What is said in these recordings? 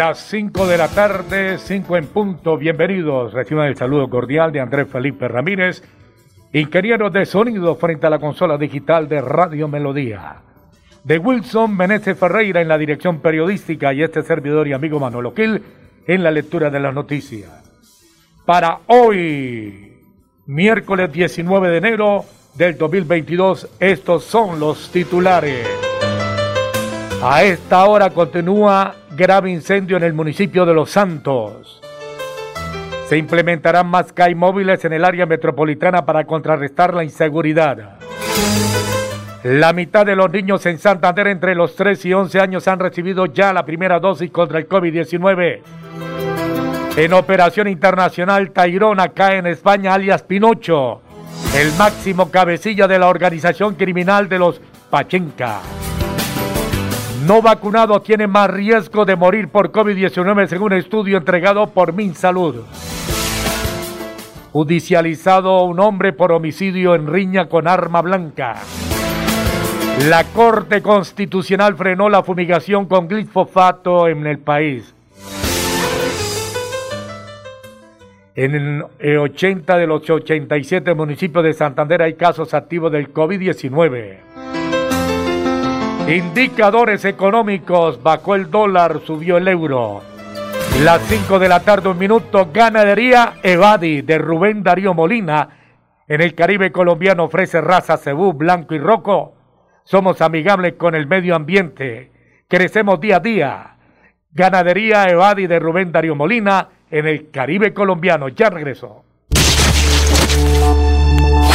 Las 5 de la tarde, 5 en punto. Bienvenidos. Reciban el saludo cordial de Andrés Felipe Ramírez, ingeniero de sonido frente a la consola digital de Radio Melodía. De Wilson Meneses Ferreira en la dirección periodística y este servidor y amigo Manolo Gil en la lectura de las noticias. Para hoy, miércoles 19 de enero del 2022, estos son los titulares. A esta hora continúa grave incendio en el municipio de Los Santos. Se implementarán más CAI móviles en el área metropolitana para contrarrestar la inseguridad. La mitad de los niños en Santander entre los 3 y 11 años han recibido ya la primera dosis contra el COVID-19. En operación internacional, Tairona cae en España alias Pinocho, el máximo cabecilla de la organización criminal de los Pachenca no vacunados tienen más riesgo de morir por COVID-19 según estudio entregado por MinSalud. Judicializado un hombre por homicidio en riña con arma blanca. La Corte Constitucional frenó la fumigación con glifosato en el país. En 80 de los 87 municipios de Santander hay casos activos del COVID-19. Indicadores económicos, bajó el dólar, subió el euro. Las 5 de la tarde, un minuto, ganadería Evadi de Rubén Darío Molina. En el Caribe colombiano ofrece raza cebú, blanco y rojo. Somos amigables con el medio ambiente. Crecemos día a día. Ganadería Evadi de Rubén Darío Molina en el Caribe colombiano. Ya regresó.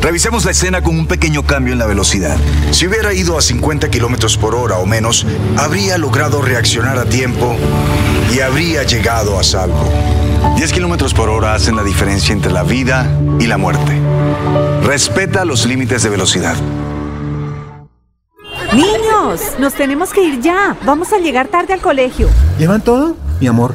Revisemos la escena con un pequeño cambio en la velocidad. Si hubiera ido a 50 kilómetros por hora o menos, habría logrado reaccionar a tiempo y habría llegado a salvo. 10 kilómetros por hora hacen la diferencia entre la vida y la muerte. Respeta los límites de velocidad. Niños, nos tenemos que ir ya. Vamos a llegar tarde al colegio. ¿Llevan todo? Mi amor,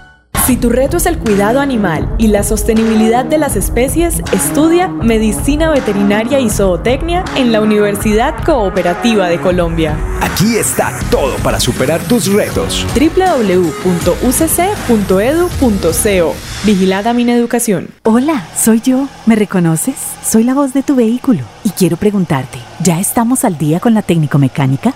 Si tu reto es el cuidado animal y la sostenibilidad de las especies, estudia Medicina Veterinaria y Zootecnia en la Universidad Cooperativa de Colombia. Aquí está todo para superar tus retos. www.ucc.edu.co Vigilada Mineducación. Hola, soy yo. ¿Me reconoces? Soy la voz de tu vehículo y quiero preguntarte, ¿ya estamos al día con la técnico mecánica?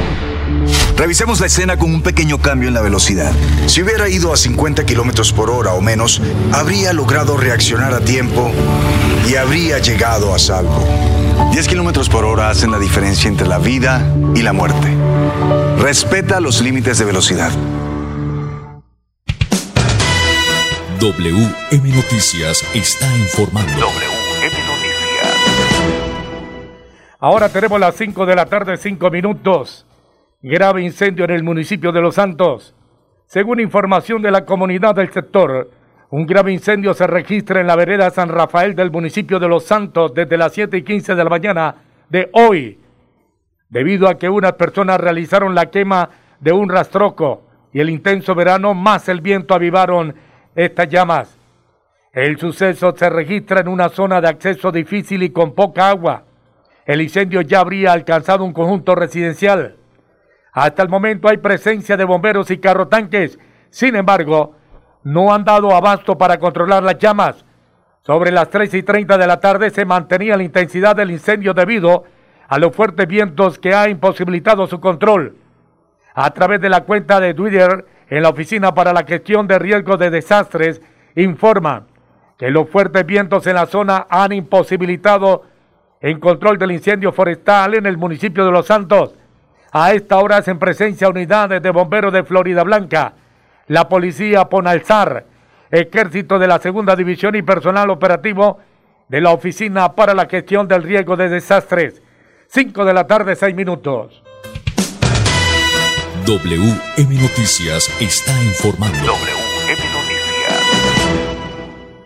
Revisemos la escena con un pequeño cambio en la velocidad. Si hubiera ido a 50 kilómetros por hora o menos, habría logrado reaccionar a tiempo y habría llegado a salvo. 10 kilómetros por hora hacen la diferencia entre la vida y la muerte. Respeta los límites de velocidad. WM Noticias está informando. WM Noticias. Ahora tenemos las 5 de la tarde, 5 minutos. Grave incendio en el municipio de Los Santos. Según información de la comunidad del sector, un grave incendio se registra en la vereda San Rafael del municipio de Los Santos desde las 7 y 15 de la mañana de hoy, debido a que unas personas realizaron la quema de un rastroco y el intenso verano más el viento avivaron estas llamas. El suceso se registra en una zona de acceso difícil y con poca agua. El incendio ya habría alcanzado un conjunto residencial. Hasta el momento hay presencia de bomberos y carrotanques. Sin embargo, no han dado abasto para controlar las llamas. Sobre las 3 y 30 de la tarde se mantenía la intensidad del incendio debido a los fuertes vientos que ha imposibilitado su control. A través de la cuenta de Twitter en la Oficina para la Gestión de Riesgos de Desastres, informa que los fuertes vientos en la zona han imposibilitado el control del incendio forestal en el municipio de Los Santos. A esta hora hacen presencia unidades de bomberos de Florida Blanca, la policía Ponalzar, ejército de la segunda división y personal operativo de la Oficina para la Gestión del Riesgo de Desastres. 5 de la tarde, 6 minutos. WM Noticias está informando. WM Noticias.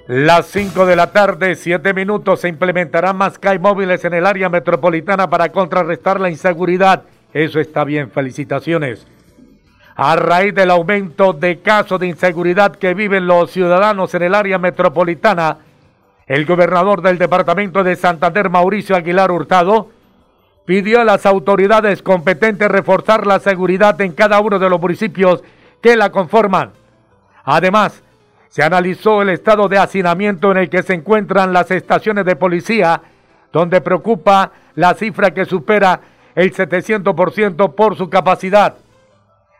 Las 5 de la tarde, 7 minutos, se implementarán más CAI móviles en el área metropolitana para contrarrestar la inseguridad. Eso está bien, felicitaciones. A raíz del aumento de casos de inseguridad que viven los ciudadanos en el área metropolitana, el gobernador del departamento de Santander, Mauricio Aguilar Hurtado, pidió a las autoridades competentes reforzar la seguridad en cada uno de los municipios que la conforman. Además, se analizó el estado de hacinamiento en el que se encuentran las estaciones de policía, donde preocupa la cifra que supera el 700% por su capacidad.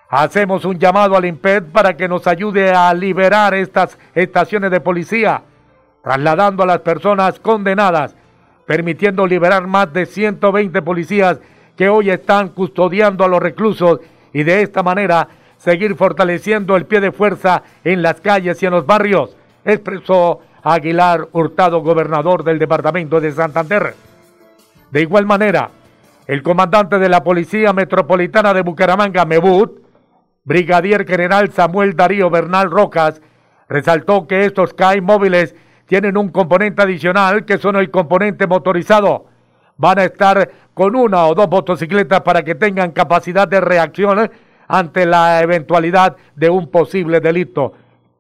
Hacemos un llamado al IMPED para que nos ayude a liberar estas estaciones de policía, trasladando a las personas condenadas, permitiendo liberar más de 120 policías que hoy están custodiando a los reclusos y de esta manera seguir fortaleciendo el pie de fuerza en las calles y en los barrios, expresó Aguilar Hurtado, gobernador del departamento de Santander. De igual manera, el comandante de la Policía Metropolitana de Bucaramanga, Mebut, Brigadier General Samuel Darío Bernal Rojas, resaltó que estos CAI móviles tienen un componente adicional que son el componente motorizado. Van a estar con una o dos motocicletas para que tengan capacidad de reacción ante la eventualidad de un posible delito.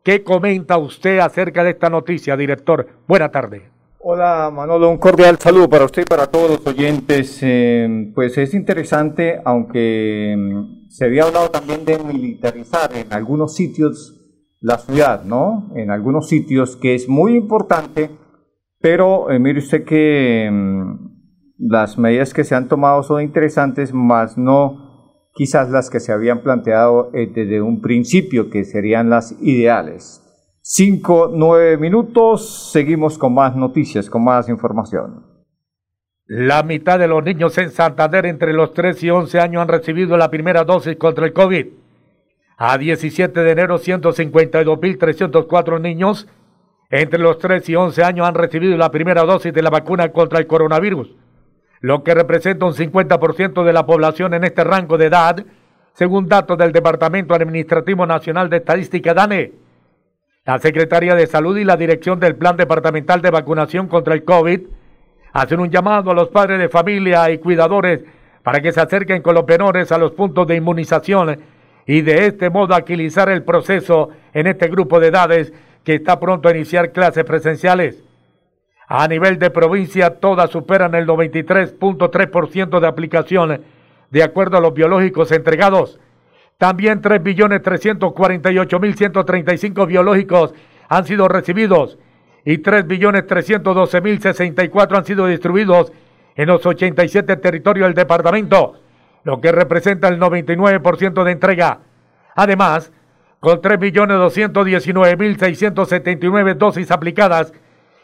¿Qué comenta usted acerca de esta noticia, director? Buena tarde. Hola Manolo, un cordial saludo para usted y para todos los oyentes. Eh, pues es interesante, aunque mm, se había hablado también de militarizar en algunos sitios la ciudad, ¿no? En algunos sitios que es muy importante, pero eh, mire usted que mm, las medidas que se han tomado son interesantes, más no quizás las que se habían planteado eh, desde un principio, que serían las ideales. Cinco, nueve minutos, seguimos con más noticias, con más información. La mitad de los niños en Santander entre los 3 y 11 años han recibido la primera dosis contra el COVID. A 17 de enero, 152.304 niños entre los 3 y 11 años han recibido la primera dosis de la vacuna contra el coronavirus, lo que representa un 50% de la población en este rango de edad, según datos del Departamento Administrativo Nacional de Estadística DANE. La Secretaría de Salud y la Dirección del Plan Departamental de Vacunación contra el COVID hacen un llamado a los padres de familia y cuidadores para que se acerquen con los menores a los puntos de inmunización y de este modo agilizar el proceso en este grupo de edades que está pronto a iniciar clases presenciales. A nivel de provincia, todas superan el 93.3% de aplicación de acuerdo a los biológicos entregados. También 3.348.135 biológicos han sido recibidos y 3.312.064 han sido distribuidos en los 87 territorios del departamento, lo que representa el 99% de entrega. Además, con 3.219.679 dosis aplicadas,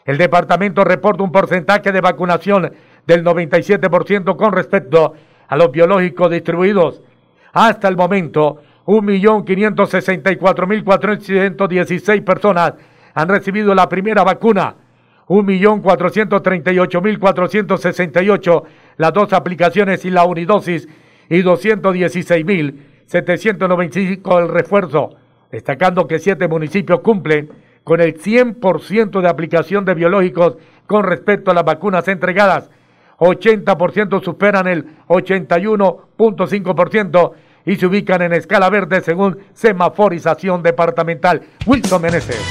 el departamento reporta un porcentaje de vacunación del 97% con respecto a los biológicos distribuidos. Hasta el momento, 1.564.416 personas han recibido la primera vacuna. 1.438.468 las dos aplicaciones y la unidosis y 216.795 el refuerzo, destacando que siete municipios cumplen con el 100% de aplicación de biológicos con respecto a las vacunas entregadas. 80% superan el 81.5% y se ubican en escala verde según semaforización departamental. Wilson Meneses.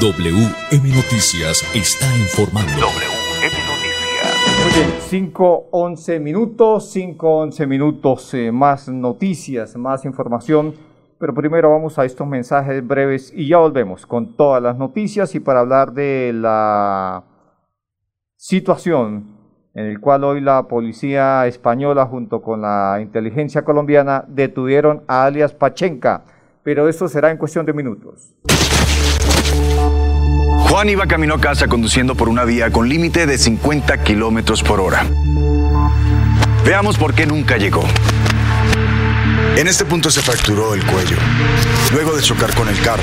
WM Noticias está informando. WM Noticias. Muy bien, 5, 11 minutos, 5, 11 minutos, eh, más noticias, más información. Pero primero vamos a estos mensajes breves y ya volvemos con todas las noticias y para hablar de la situación en el cual hoy la policía española junto con la inteligencia colombiana detuvieron a alias Pachenka, pero eso será en cuestión de minutos. Juan iba camino a casa conduciendo por una vía con límite de 50 kilómetros por hora. Veamos por qué nunca llegó. En este punto se fracturó el cuello, luego de chocar con el carro.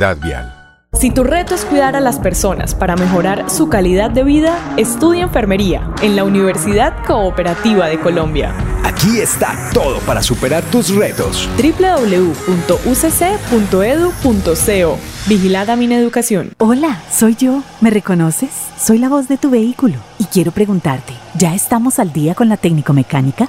Seguridad Vial. Si tu reto es cuidar a las personas para mejorar su calidad de vida, estudia enfermería en la Universidad Cooperativa de Colombia. Aquí está todo para superar tus retos. www.ucc.edu.co Vigilada Mineducación. Hola, soy yo. ¿Me reconoces? Soy la voz de tu vehículo y quiero preguntarte, ¿ya estamos al día con la técnico mecánica?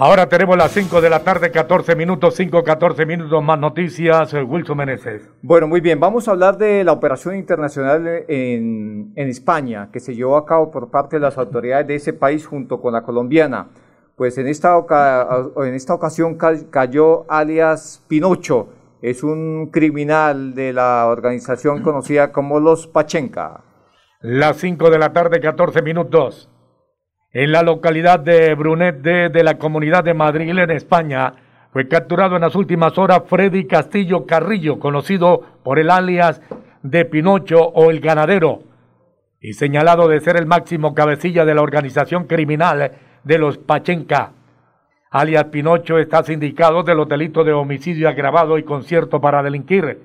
Ahora tenemos las 5 de la tarde, 14 minutos, 5, 14 minutos más noticias. eh, Wilson Meneses. Bueno, muy bien, vamos a hablar de la operación internacional en, en España que se llevó a cabo por parte de las autoridades de ese país junto con la colombiana. Pues en esta, en esta ocasión ca- cayó alias Pinocho, es un criminal de la organización conocida como los Pachenka. Las 5 de la tarde, 14 minutos. En la localidad de Brunet de, la Comunidad de Madrid, en España, fue capturado en las últimas horas Freddy Castillo Carrillo, conocido por el alias de Pinocho o el Ganadero, y señalado de ser el máximo cabecilla de la organización criminal de los Pachenca. Alias Pinocho está sindicado de los delitos de homicidio agravado y concierto para delinquir.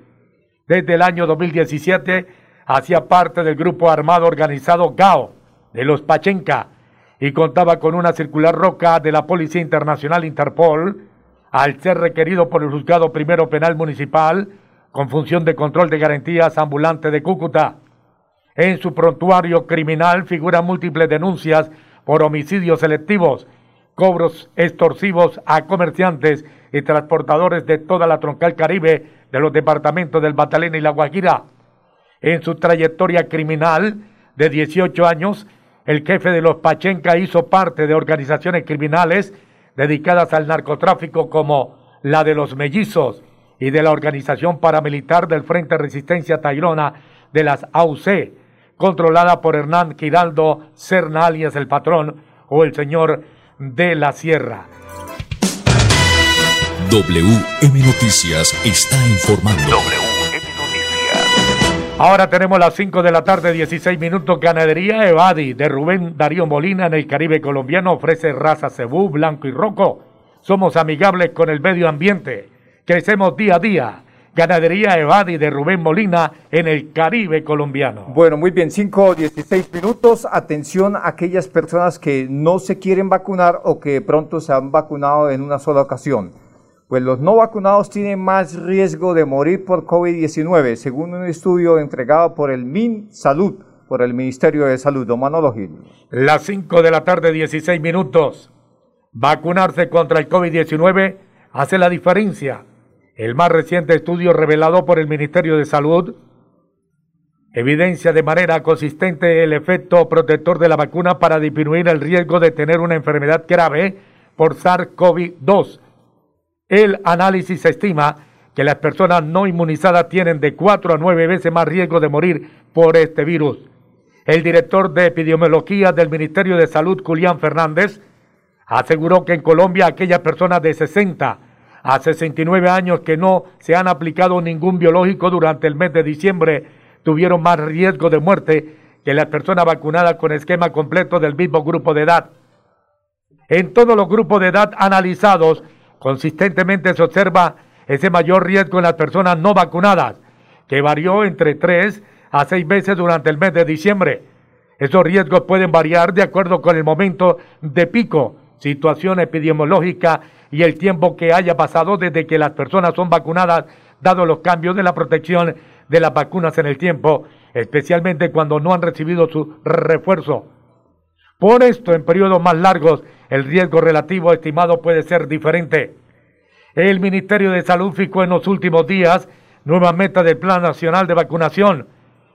Desde el año 2017 hacía parte del grupo armado organizado GAO de los Pachenca y contaba con una circular roca de la Policía Internacional Interpol al ser requerido por el Juzgado Primero Penal Municipal con función de control de garantías ambulante de Cúcuta. En su prontuario criminal figuran múltiples denuncias por homicidios selectivos, cobros extorsivos a comerciantes y transportadores de toda la troncal caribe de los departamentos del Batalena y La Guajira. En su trayectoria criminal de 18 años, el jefe de los Pachenca hizo parte de organizaciones criminales dedicadas al narcotráfico como la de los mellizos y de la organización paramilitar del Frente Resistencia Tayrona de las AUC, controlada por Hernán Giraldo Serna alias el patrón o el señor de la Sierra. WM Noticias está informando. Ahora tenemos las 5 de la tarde, 16 minutos. Ganadería Evadi de Rubén Darío Molina en el Caribe colombiano ofrece raza cebú, blanco y roco. Somos amigables con el medio ambiente. Crecemos día a día. Ganadería Evadi de Rubén Molina en el Caribe colombiano. Bueno, muy bien, 5 16 minutos. Atención a aquellas personas que no se quieren vacunar o que pronto se han vacunado en una sola ocasión. Pues los no vacunados tienen más riesgo de morir por COVID-19, según un estudio entregado por el MIN Salud, por el Ministerio de Salud. Don Manolo Gil. Las 5 de la tarde, 16 minutos. Vacunarse contra el COVID-19 hace la diferencia. El más reciente estudio revelado por el Ministerio de Salud evidencia de manera consistente el efecto protector de la vacuna para disminuir el riesgo de tener una enfermedad grave por SARS-CoV-2. El análisis estima que las personas no inmunizadas tienen de 4 a 9 veces más riesgo de morir por este virus. El director de epidemiología del Ministerio de Salud, Julián Fernández, aseguró que en Colombia aquellas personas de 60 a 69 años que no se han aplicado ningún biológico durante el mes de diciembre tuvieron más riesgo de muerte que las personas vacunadas con esquema completo del mismo grupo de edad. En todos los grupos de edad analizados, consistentemente se observa ese mayor riesgo en las personas no vacunadas, que varió entre 3 a 6 veces durante el mes de diciembre. Esos riesgos pueden variar de acuerdo con el momento de pico, situación epidemiológica y el tiempo que haya pasado desde que las personas son vacunadas, dado los cambios de la protección de las vacunas en el tiempo, especialmente cuando no han recibido su refuerzo. Por esto, en periodos más largos, el riesgo relativo estimado puede ser diferente. El Ministerio de Salud fijó en los últimos días nueva meta del Plan Nacional de Vacunación,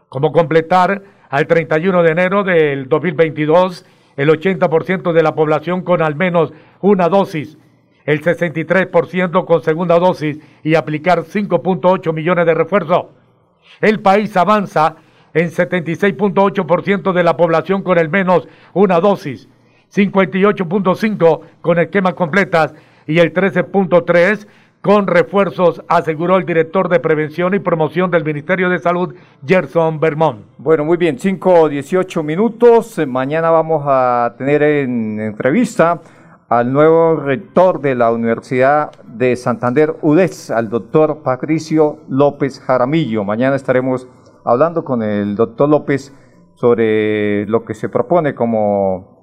como completar al 31 de enero del 2022 el 80% de la población con al menos una dosis el 63% con segunda dosis y aplicar 5.8 millones de refuerzos. El país avanza en 76.8% de la población con el menos una dosis, 58.5 con esquemas completas y el 13.3 con refuerzos, aseguró el director de Prevención y Promoción del Ministerio de Salud, Gerson Vermont. Bueno, muy bien, 5 18 minutos. Mañana vamos a tener en entrevista al nuevo rector de la Universidad de Santander, UDES, al doctor Patricio López Jaramillo. Mañana estaremos hablando con el doctor López sobre lo que se propone como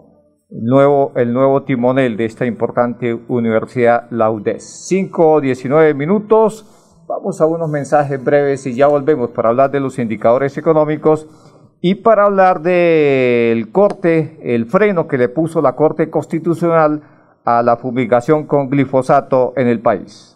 nuevo, el nuevo timonel de esta importante universidad, la UDES. 5 19 minutos. Vamos a unos mensajes breves y ya volvemos para hablar de los indicadores económicos y para hablar del corte, el freno que le puso la Corte Constitucional a la fumigación con glifosato en el país.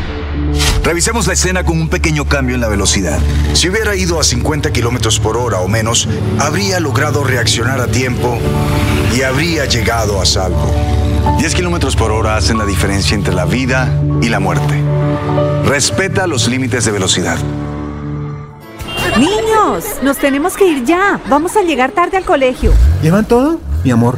Revisemos la escena con un pequeño cambio en la velocidad. Si hubiera ido a 50 kilómetros por hora o menos, habría logrado reaccionar a tiempo y habría llegado a salvo. 10 kilómetros por hora hacen la diferencia entre la vida y la muerte. Respeta los límites de velocidad. Niños, nos tenemos que ir ya. Vamos a llegar tarde al colegio. ¿Llevan todo? Mi amor,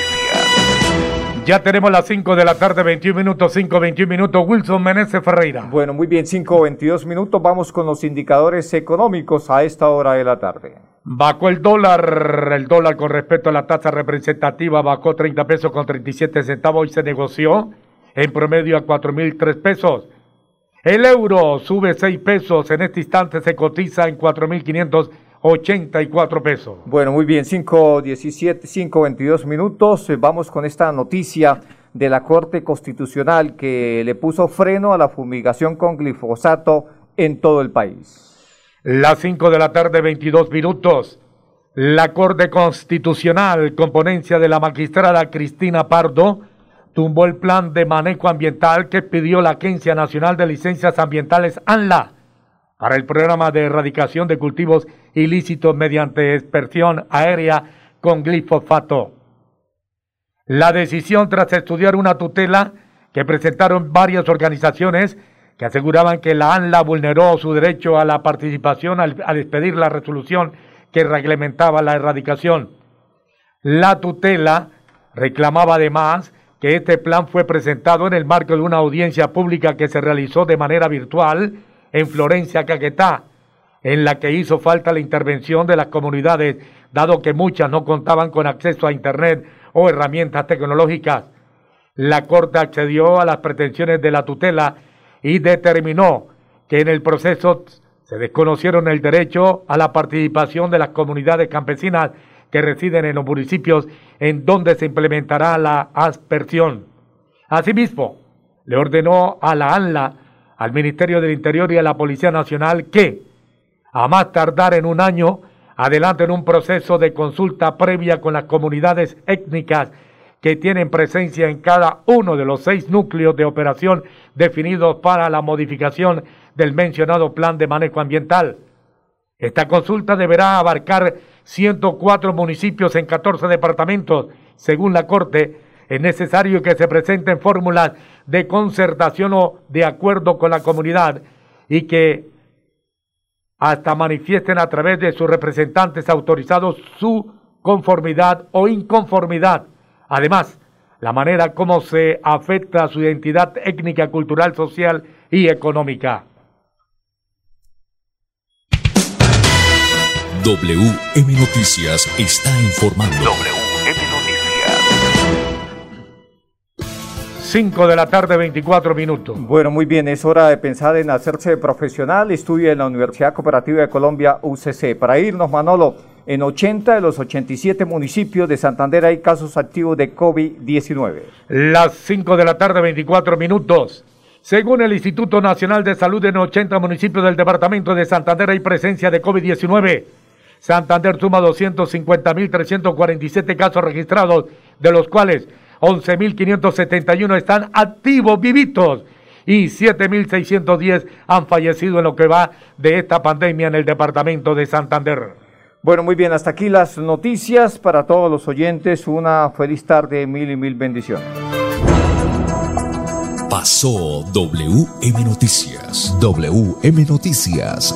Ya tenemos las 5 de la tarde, 21 minutos, 5, 21 minutos. Wilson Meneses Ferreira. Bueno, muy bien, 5, 22 minutos. Vamos con los indicadores económicos a esta hora de la tarde. Bajó el dólar, el dólar con respecto a la tasa representativa bajó 30 pesos con 37 centavos y se negoció en promedio a 4.003 pesos. El euro sube 6 pesos, en este instante se cotiza en 4.584 pesos. Bueno, muy bien, 5, 17, 5, 22 minutos. Eh, Vamos con esta noticia de la Corte Constitucional que le puso freno a la fumigación con glifosato en todo el país. Las 5 de la tarde, 22 minutos. La Corte Constitucional, con ponencia de la magistrada Cristina Pardo, tumbó el plan de manejo ambiental que pidió la Agencia Nacional de Licencias Ambientales, ANLA, para el programa de erradicación de cultivos ilícitos mediante dispersión aérea con glifosato. La decisión tras estudiar una tutela que presentaron varias organizaciones que aseguraban que la ANLA vulneró su derecho a la participación al, al expedir la resolución que reglamentaba la erradicación. La tutela reclamaba además que este plan fue presentado en el marco de una audiencia pública que se realizó de manera virtual en Florencia, Caquetá, en la que hizo falta la intervención de las comunidades, dado que muchas no contaban con acceso a Internet o herramientas tecnológicas. La Corte accedió a las pretensiones de la tutela y determinó que en el proceso se desconocieron el derecho a la participación de las comunidades campesinas que residen en los municipios en donde se implementará la aspersión. Asimismo, le ordenó a la ANLA, al Ministerio del Interior y a la Policía Nacional que, a más tardar en un año, adelanten un proceso de consulta previa con las comunidades étnicas que tienen presencia en cada uno de los seis núcleos de operación definidos para la modificación del mencionado plan de manejo ambiental. Esta consulta deberá abarcar 104 municipios en 14 departamentos. Según la Corte, es necesario que se presenten fórmulas de concertación o de acuerdo con la comunidad y que hasta manifiesten a través de sus representantes autorizados su conformidad o inconformidad. Además, la manera como se afecta a su identidad étnica, cultural, social y económica. WM Noticias está informando. 5 de la tarde, 24 minutos. Bueno, muy bien, es hora de pensar en hacerse profesional. Estudia en la Universidad Cooperativa de Colombia, UCC. Para irnos, Manolo, en 80 de los 87 municipios de Santander hay casos activos de COVID-19. Las 5 de la tarde, 24 minutos. Según el Instituto Nacional de Salud, en 80 municipios del departamento de Santander hay presencia de COVID-19. Santander suma 250.347 casos registrados, de los cuales 11.571 están activos, vivitos, y 7.610 han fallecido en lo que va de esta pandemia en el departamento de Santander. Bueno, muy bien, hasta aquí las noticias para todos los oyentes. Una feliz tarde, mil y mil bendiciones. Pasó WM Noticias. WM Noticias.